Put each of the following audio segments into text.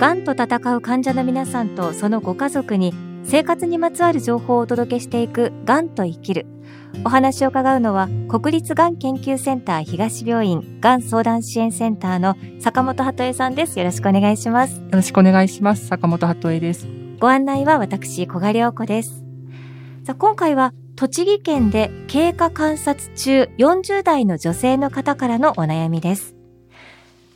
がんと闘う患者の皆さんとそのご家族に生活にまつわる情報をお届けしていくがんと生きる。お話を伺うのは国立がん研究センター東病院がん相談支援センターの坂本鳩恵さんです。よろしくお願いします。よろしくお願いします。坂本鳩恵です。ご案内は私小賀良子です。さあ今回は栃木県で経過観察中40代の女性の方からのお悩みです。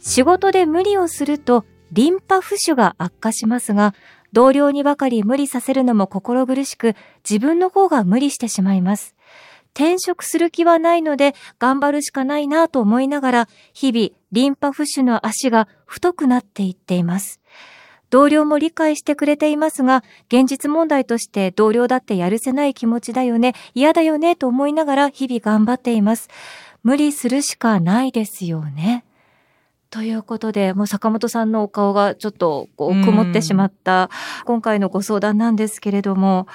仕事で無理をするとリンパ浮腫が悪化しますが同僚にばかり無理させるのも心苦しく自分の方が無理してしまいます転職する気はないので頑張るしかないなと思いながら日々リンパ浮腫の足が太くなっていっています同僚も理解してくれていますが、現実問題として同僚だってやるせない気持ちだよね、嫌だよねと思いながら日々頑張っています。無理するしかないですよね。ということで、もう坂本さんのお顔がちょっとこう曇ってしまった今回のご相談なんですけれども、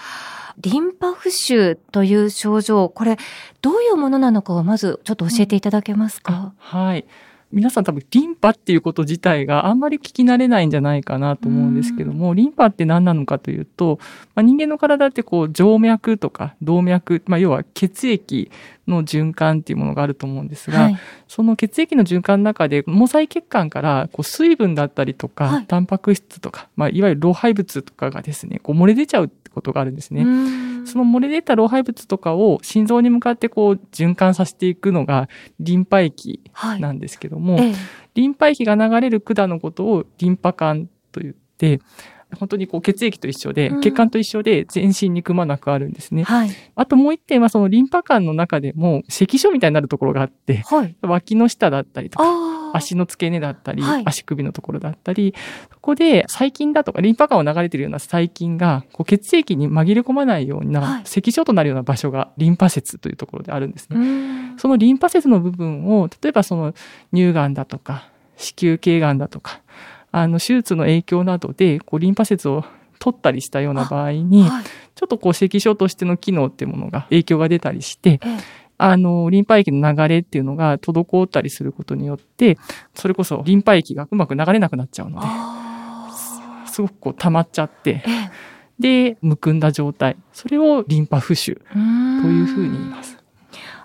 リンパ浮腫という症状、これどういうものなのかをまずちょっと教えていただけますか、うん、はい。皆さん多分リンパっていうこと自体があんまり聞き慣れないんじゃないかなと思うんですけども、リンパって何なのかというと、まあ、人間の体ってこう静脈とか動脈、まあ、要は血液の循環っていうものがあると思うんですが、はい、その血液の循環の中で毛細血管からこう水分だったりとか、はい、タンパク質とか、まあ、いわゆる老廃物とかがですね、こう漏れ出ちゃうことがあるんですね。その漏れ出た老廃物とかを心臓に向かってこう循環させていくのがリンパ液なんですけども、はいええ、リンパ液が流れる管のことをリンパ管と言って、本当にこう血液と一緒で、血管と一緒で全身にくまなくあるんですね。はい。あともう一点はそのリンパ管の中でも赤所みたいになるところがあって、はい。脇の下だったりとか、足の付け根だったり、はい、足首のところだったり、そこで細菌だとかリンパ管を流れているような細菌がこう血液に紛れ込まないような、はい、赤所となるような場所がリンパ節というところであるんですね。そのリンパ節の部分を、例えばその乳がんだとか、子宮頸がんだとか、あの、手術の影響などで、こう、リンパ節を取ったりしたような場合に、はい、ちょっとこう、赤症としての機能っていうものが影響が出たりして、あの、リンパ液の流れっていうのが滞ったりすることによって、それこそリンパ液がうまく流れなくなっちゃうので、すごくこう溜まっちゃって、で、むくんだ状態。それをリンパ浮腫というふうに言います。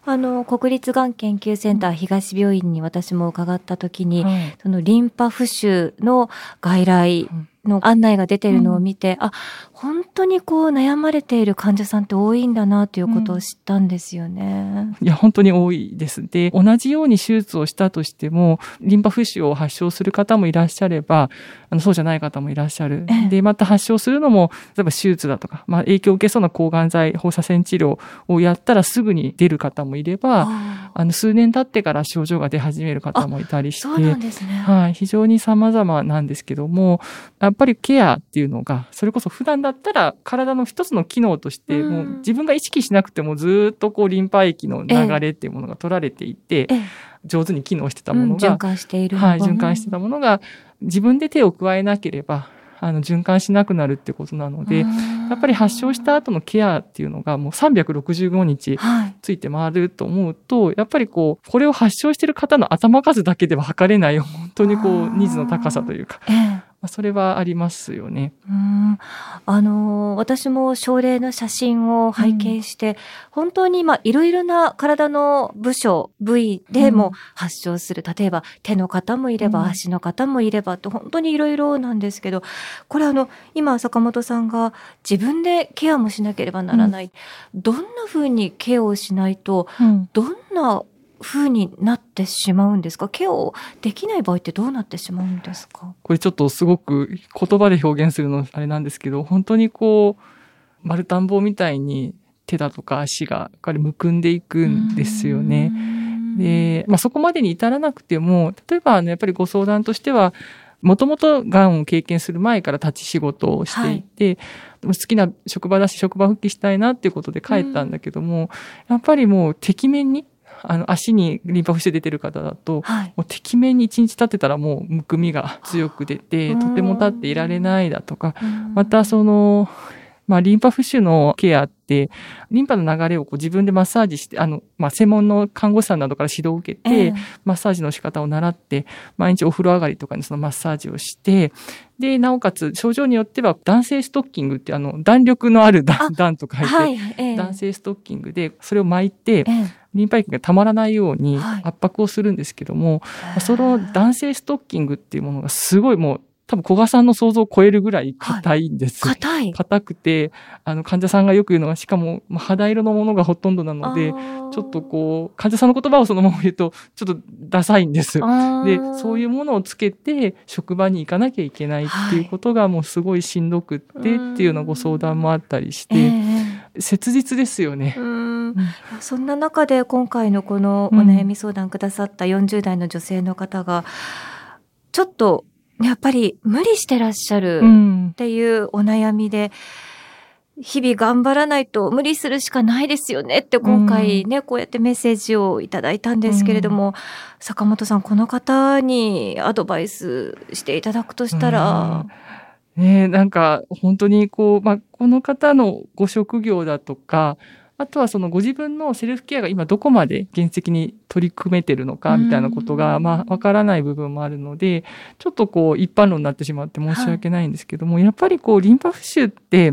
あの、国立がん研究センター東病院に私も伺った時に、はい、そのリンパ浮腫の外来の案内が出てるのを見て、うん、あ、本当にこう悩まれている患者さんって多いんだなということを知ったんですよね。うん、いや、本当に多いです。で、同じように手術をしたとしても、リンパ浮腫を発症する方もいらっしゃれば、あのそうじゃない方もいらっしゃる。で、また発症するのも、例えば手術だとか、まあ影響を受けそうな抗がん剤、放射線治療をやったらすぐに出る方もいれば、あの数年経ってから症状が出始める方もいたりして、そうなんですね。はい、非常に様々なんですけども、っぱりケアっていうのが、それこそ普段だったら体の一つの機能として、もう自分が意識しなくてもずっとこうリンパ液の流れっていうものが取られていて、上手に機能してたものが、循環している。はい、循環してたものが、自分で手を加えなければ、あの、循環しなくなるってことなので、やっぱり発症した後のケアっていうのがもう365日ついて回ると思うと、はい、やっぱりこう、これを発症してる方の頭数だけでは測れない、本当にこう、ニーズの高さというか、ええ、まあ、それはありますよね。うん。あの私も症例の写真を拝見して、うん、本当にまあいろいろな体の部署、部位でも発症する、うん、例えば手の方もいれば足の方もいればと本当にいろいろなんですけど、これあの今坂本さんが自分でケアもしなければならない。うん、どんなふうにケアをしないと、どんな風になってしまうんですか？ケアをできない場合ってどうなってしまうんですか？これちょっとすごく言葉で表現するのあれなんですけど、本当にこう、丸田んぼみたいに手だとか足がむくんでいくんですよね。で、まあ、そこまでに至らなくても、例えばあの、やっぱりご相談としては、もともと癌を経験する前から立ち仕事をしていて、はい、好きな職場だし職場復帰したいなっていうことで帰ったんだけども、やっぱりもうて面にあの、足にリンパ浮腫出てる方だと、はい、もうてきめんに一日立ってたらもうむくみが強く出て、とても立っていられないだとか、またその、まあ、リンパ浮腫のケアって、リンパの流れをこう自分でマッサージして、あの、まあ、専門の看護師さんなどから指導を受けて、ええ。マッサージの仕方を習って、毎日お風呂上がりとかにそのマッサージをして、で、なおかつ症状によっては男性ストッキングってあの、弾力のあるあ弾弾と書いて、はい。ええ。男性ストッキングでそれを巻いてえ、え。リンパ液がたまらないようにはい。圧迫をするんですけども、まあその男性ストッキングっていうものがすごいもう、多分小賀さんの想像を超えるぐらい硬いんです。硬い。硬くて、あの、患者さんがよく言うのが、しかも、まあ肌色のものがほとんどなので、ちょっとこう、患者さんの言葉をそのまま言うと、ちょっとダサいんです。で、そういうものをつけて、職場に行かなきゃいけないっていうことがもうすごいしんどくってっていうようなご相談もあったりしええて、え。切実ですよね。そん。な中で今回のこのお悩み相談くださった40代の女性の方が、ちょっとやっぱり無理してらっしゃるうん。っ。ていうお悩みで、日々頑張らないと無理するしかないですよねって今回ね、こうやってメッセージをいただいたんですけれども、坂本さん、この方にアドバイスしていただくとしたら、ねえ、なんか本当にこう、まあ、この方のご職業だとか、あとはそのご自分のセルフケアが今どこまで現実的に取り組めてるのかみたいなことが、うんまあ、わからない部分もあるので、ちょっとこう一般論になってしまって申し訳ないんですけども、やっぱりこうリンパ浮腫って、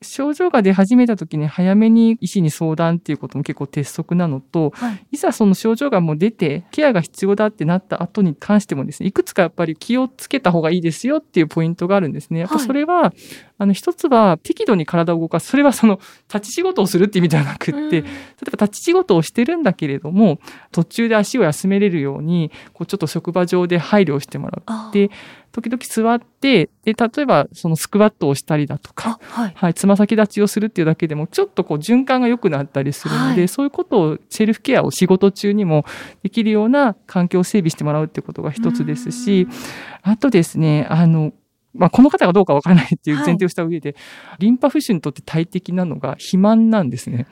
症状が出始めた時に早めに医師に相談っていうことも結構鉄則なのと、はい。いざその症状がもう出て、ケアが必要だってなった後に関してもですね、いくつかやっぱり気をつけた方がいいですよっていうポイントがあるんですね。やっぱそれは、あの、一つは適度に体を動かす。それはその、立ち仕事をするって意味ではなくって、うん例えば立ち仕事をしてるんだけれども、途中で足を休めれるように、こうちょっと職場上で配慮をしてもらう。あで時々座って、で、例えばそのスクワットをしたりだとか、あ、はい。はい、つま先立ちをするっていうだけでも、ちょっとこう循環が良くなったりするので、はいそういうことを、セルフケアを仕事中にもできるような環境を整備してもらうっていうことが一つですし、あとですね、あの、まあ、この方がどうかわからないっていう前提をした上で、リンパ浮腫にとって大敵なのが肥満なんですね。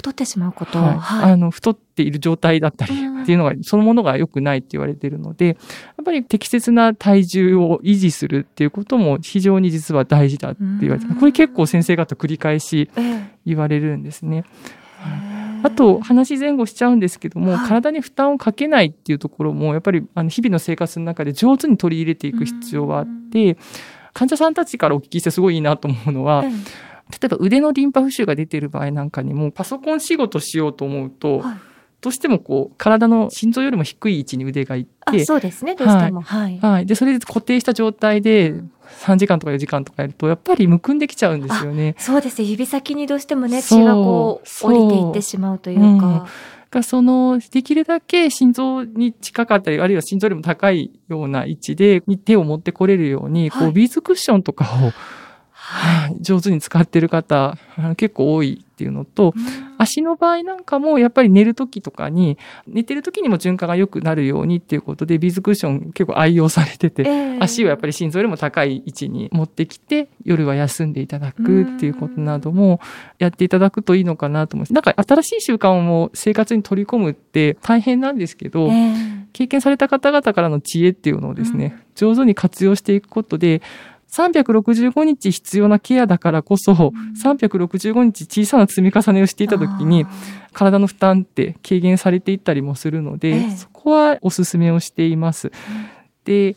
太ってしまうこと。はい。はい。あの、太っている状態だったりうんっていうのが、そのものが良くないって言われているので、やっぱり適切な体重を維持するっていうことも非常に実は大事だって言われてうんこれ結構先生方繰り返しええ言われるんですね。あと、話前後しちゃうんですけども、はい体に負担をかけないっていうところも、やっぱり、あの、日々の生活の中で上手に取り入れていく必要はあって、患者さんたちからお聞きしてすごいいいなと思うのは、ええ例えば腕のリンパ浮腫が出てる場合なんかにも、パソコン仕事しようと思うと、はいどうしてもこう、体の心臓よりも低い位置に腕がいあ、って、そうですね、どうしても。はい。はい。で、それで固定した状態で3時間とか4時間とかやると、やっぱりむくんできちゃうんですよね。そうですね。指先にどうしてもね、血がこう、降りていってしまうというか。がその、できるだけ心臓に近かったり、あるいは心臓よりも高いような位置で、に手を持ってこれるように、こう、はいビーズクッションとかを、ははい上手に使ってる方、結構多いっていうのと、い。足の場合なんかも、やっぱり寝る時とかに、寝てる時にも循環が良くなるようにっていうことで、ビーズクッション結構愛用されてて、足をやっぱり、り心臓よりも高い位置に持ってきて、夜は休んでいただくっていうことなどもやっていただくといいのかなと思います。なんか新しい習慣を生活に取り込むって大変なんですけど、ええ経験された方々からの知恵っていうのをですね、上手に活用していくことで、365日必要なケアだからこそ、365日小さな積み重ねをしていた時に、体の負担って軽減されていったりもするので、ええそこはお勧めをしています。で、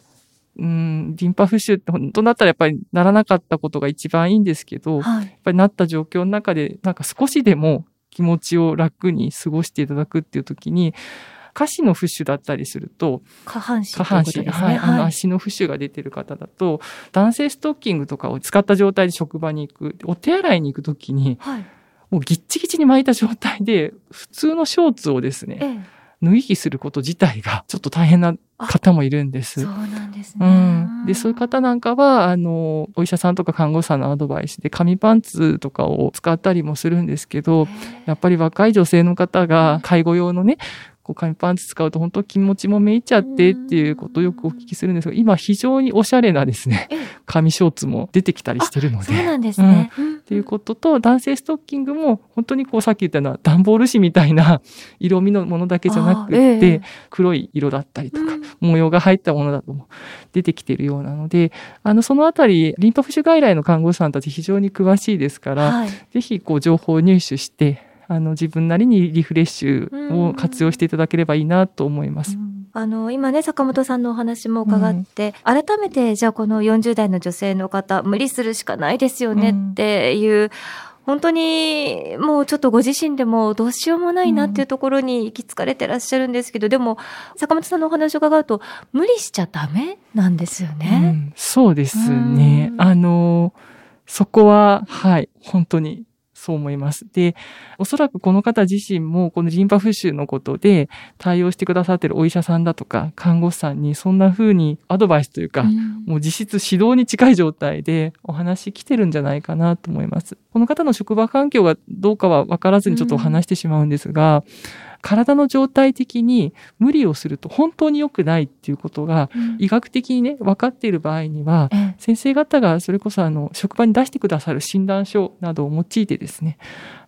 うん、リンパ浮腫って本当だったらやっぱりならなかったことが一番いいんですけど、やっはい。ぱりなった状況の中で、なんか少しでも気持ちを楽に過ごしていただくっていう時に、下肢の浮腫だったりすると、下半身という下半身。はい、あの足の浮腫が出てる方だと、男性ストッキングとかを使った状態で職場に行く、お手洗いに行くときに、はい。もうギッチギチに巻いた状態で、普通のショーツをですね、ええ脱ぎ着すること自体がちょっと大変な方もいるんです。そうなんですね。うん。で、そういう方なんかは、あの、お医者さんとか看護師さんのアドバイスで紙パンツとかを使ったりもするんですけど、やっぱり若い女性の方が介護用のね、こう紙パンツ使うと本当気持ちもめいちゃってっていうことをよくお聞きするんですが、今非常におしゃれなですねええ、紙ショーツも出てきたりしてるので。そうなんですね。うん。っていうことと、男性ストッキングも、本当にこうさっき言ったような段ボール紙みたいな 色味のものだけじゃなくって、黒い色だったりとか、うん模様が入ったものだと出てきているようなので、あの、そのあたり、リンパ浮腫外来の看護師さんたち非常に詳しいですから、はい、ぜひ、こう、情報を入手して、あの、自分なりにリフレッシュを活用していただければいいなと思います。あの、今ね、坂本さんのお話も伺って、うん、改めて、じゃあこの40代の女性の方、無理するしかないですよねっていう、うん本当にもうちょっとご自身でもどうしようもないなっていうところに行き着かれてらっしゃるんですけど、うん、でも坂本さんのお話を伺うと無理しちゃダメなんですよね。うん、そうですね。あの、そこは、はい、本当にそう思います。で、おそらくこの方自身もこのリンパ浮腫のことで対応してくださってるお医者さんだとか看護師さんにそんな風にアドバイスというか、うん、もう実質指導に近い状態でお話来てるんじゃないかなと思います。この方の職場環境がどうかは分からずにちょっとお話してしまうんですが、うん体の状態的に無理をすると本当に良くないっていうことが、医学的にね、分かっている場合には、先生方がそれこそあの、職場に出してくださる診断書などを用いてですね、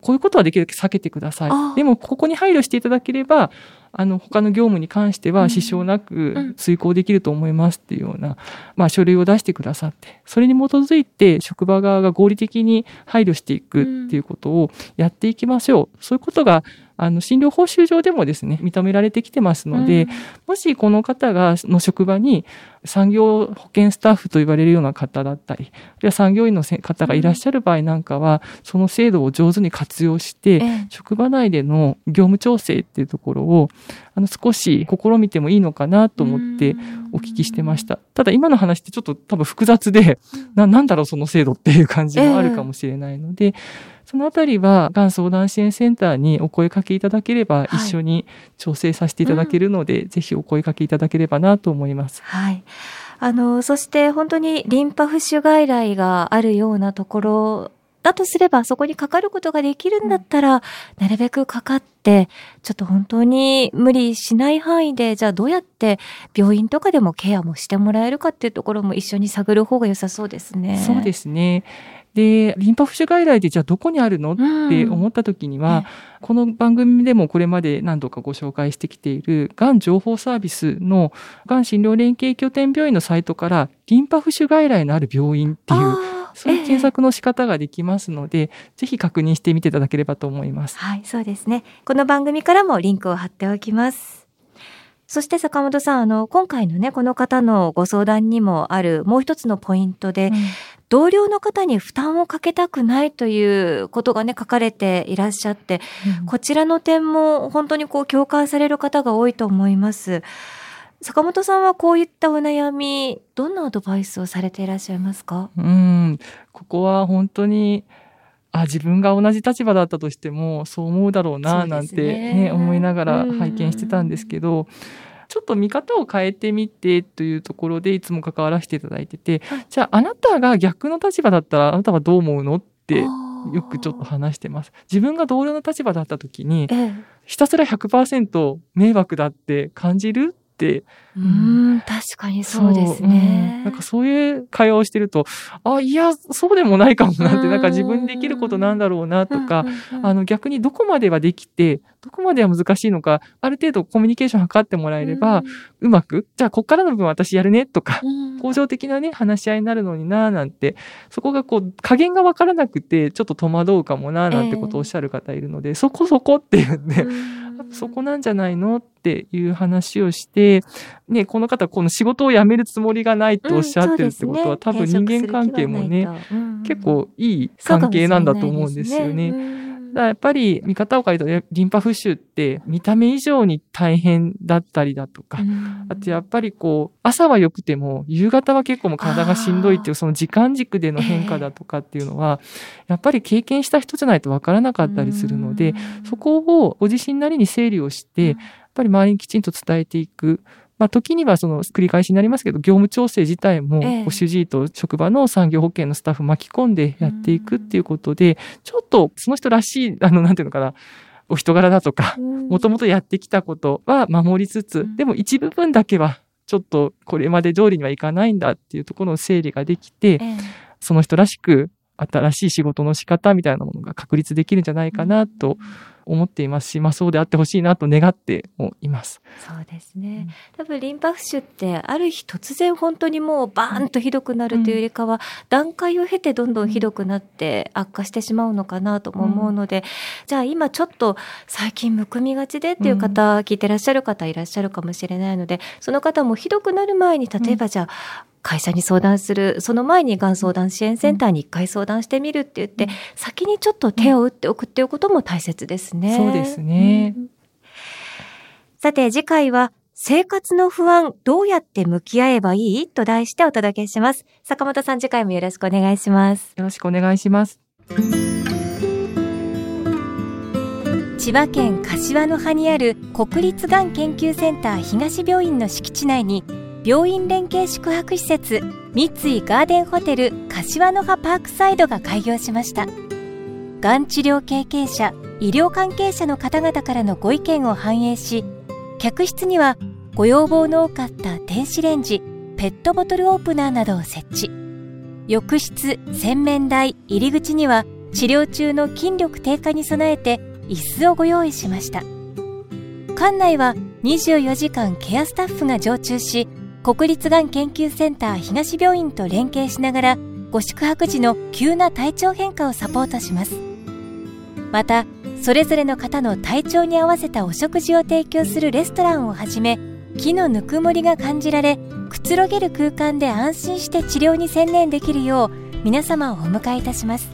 こういうことはできるだけ避けてください。でも、ここに配慮していただければ、あの、他の業務に関しては支障なく遂行できると思いますっていうような、まあ、書類を出してくださって、それに基づいて職場側が合理的に配慮していくっていうことをやっていきましょう。そういうことがあの、診療報酬上でもですね、認められてきてますので、うん、もしこの方が、の職場に産業保険スタッフと言われるような方だったり、あるいは産業医の方がいらっしゃる場合なんかは、その制度を上手に活用して、職場内での業務調整っていうところを、あの、少し試みてもいいのかなと思ってお聞きしてました。ただ今の話ってちょっと多分複雑で、な、なんだろうその制度っていう感じもあるかもしれないので、そのあたりは、がん相談支援センターにお声かけいただければ、一緒に調整させていただけるので、はいうん、ぜひお声かけいただければなと思います。はい。あの、そして本当にリンパ浮腫外来があるようなところだとすれば、そこにかかることができるんだったら、なるべくかかって、ちょっと本当に無理しない範囲で、じゃあどうやって病院とかでもケアもしてもらえるかっていうところも一緒に探る方が良さそうですね。そうですね。で、リンパ浮腫外来でじゃあどこにあるの？って思った時には、うん、この番組でもこれまで何度かご紹介してきている、がん情報サービスのがん診療連携拠点病院のサイトから、リンパ浮腫外来のある病院っていう、そういう検索の仕方ができますので、えー、ぜひ確認してみていただければと思います。はい、そうですね。この番組からもリンクを貼っておきます。そして坂本さん、あの、今回のね、この方のご相談にもあるもう一つのポイントで、うん、同僚の方に負担をかけたくないということがね、書かれていらっしゃって、うん、こちらの点も本当にこう共感される方が多いと思います。坂本さんはこういったお悩み、どんなアドバイスをされていらっしゃいますか？うん、ここは本当に、あ、自分が同じ立場だったとしても、そう思うだろうな、なんてね、ね思いながら拝見してたんですけど、ちょっと見方を変えてみてというところでいつも関わらせていただいてて、じゃああなたが逆の立場だったらあなたはどう思うの？ってよくちょっと話してます。自分が同僚の立場だった時に、ひたすら100%迷惑だって感じるうん、確かにそうですね、うん、なんかそういう会話をしてると、あ、いや、そうでもないかもなって、なんか自分にできることなんだろうなとか、あの逆にどこまではできて、どこまでは難しいのか、ある程度コミュニケーション図ってもらえれば、うまく、じゃあこっからの分私やるねとか、向上的なね、話し合いになるのにななんて、そこがこう、加減がわからなくて、ちょっと戸惑うかもななんてことをおっしゃる方いるので、えー、そこそこっていうん。で、そこなんじゃないのっていう話をして、ね、この方、この仕事を辞めるつもりがないとおっしゃってるってことは、うんね、多分人間関係もね、うん、結構いい関係なんだと思うんですよね。だやっぱり見方を変えると、リンパ浮腫って見た目以上に大変だったりだとか、あとやっぱりこう、朝は良くても、夕方は結構もう体がしんどいっていう、その時間軸での変化だとかっていうのは、やっぱり経験した人じゃないとわからなかったりするので、そこをご自身なりに整理をして、やっぱり周りにきちんと伝えていく。まあ、時にはその繰り返しになりますけど、業務調整自体も、主治医と職場の産業保険のスタッフ巻き込んでやっていくっていうことで、ちょっとその人らしい、あの、なんていうのかな、お人柄だとか、もともとやってきたことは守りつつ、でも一部分だけは、ちょっとこれまで通りにはいかないんだっていうところの整理ができて、その人らしく新しい仕事の仕方みたいなものが確立できるんじゃないかなと思っていますし、まあそうであってほしいなと願ってもいます。そうですね。多分リンパ浮腫ってある日突然本当にもうバーンとひどくなるというよりかは、段階を経てどんどんひどくなって悪化してしまうのかなとも思うので、じゃあ今ちょっと最近むくみがちでっていう方、聞いてらっしゃる方いらっしゃるかもしれないので、その方もひどくなる前に例えばじゃあ、会社に相談する、その前にがん相談支援センターに一回相談してみるって言って、先にちょっと手を打っておくっていうことも大切ですね。そうですね。うん、さて次回は、生活の不安、どうやって向き合えばいい？と題してお届けします。坂本さん次回もよろしくお願いします。よろしくお願いします。千葉県柏の葉にある国立がん研究センター東病院の敷地内に病院連携宿泊施設三井ガーデンホテル柏の葉パークサイドが開業しました。がん治療経験者医療関係者の方々からのご意見を反映し客室にはご要望の多かった電子レンジペットボトルオープナーなどを設置。浴室洗面台入り口には治療中の筋力低下に備えて椅子をご用意しました。館内は24時間ケアスタッフが常駐し国立がん研究センター東病院と連携しながらご宿泊時の急な体調変化をサポートします。またそれぞれの方の体調に合わせたお食事を提供するレストランをはじめ木のぬくもりが感じられくつろげる空間で安心して治療に専念できるよう皆様をお迎えいたします。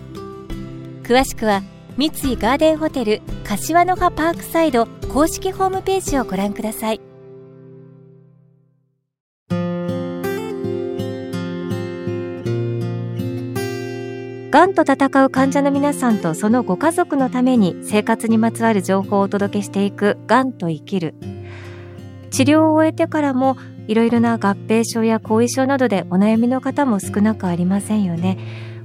詳しくは三井ガーデンホテル柏の葉パークサイド公式ホームページをご覧ください。がんと闘う患者の皆さんとそのご家族のために生活にまつわる情報をお届けしていくがんと生きる。治療を終えてからもいろいろな合併症や後遺症などでお悩みの方も少なくありませんよね。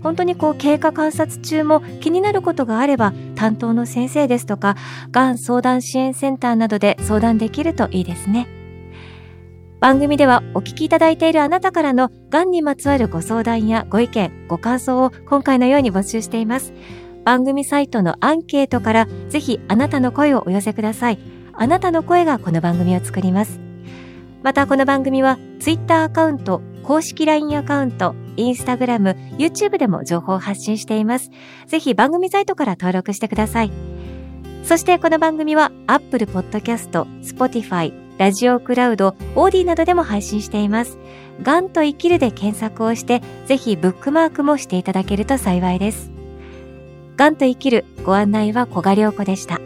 本当にこう経過観察中も気になることがあれば担当の先生ですとかがん相談支援センターなどで相談できるといいですね。番組ではお聞きいただいているあなたからのがんにまつわるご相談やご意見、ご感想を今回のように募集しています。番組サイトのアンケートからぜひあなたの声をお寄せください。あなたの声がこの番組を作ります。またこの番組は Twitter アカウント、公式 LINE アカウント、Instagram、YouTube でも情報を発信しています。ぜひ番組サイトから登録してください。そしてこの番組は Apple Podcast、Spotify、ラジオクラウド、オーディなどでも配信しています。がんと生きるで検索をして、ぜひブックマークもしていただけると幸いです。がんと生きるご案内は小賀良子でした。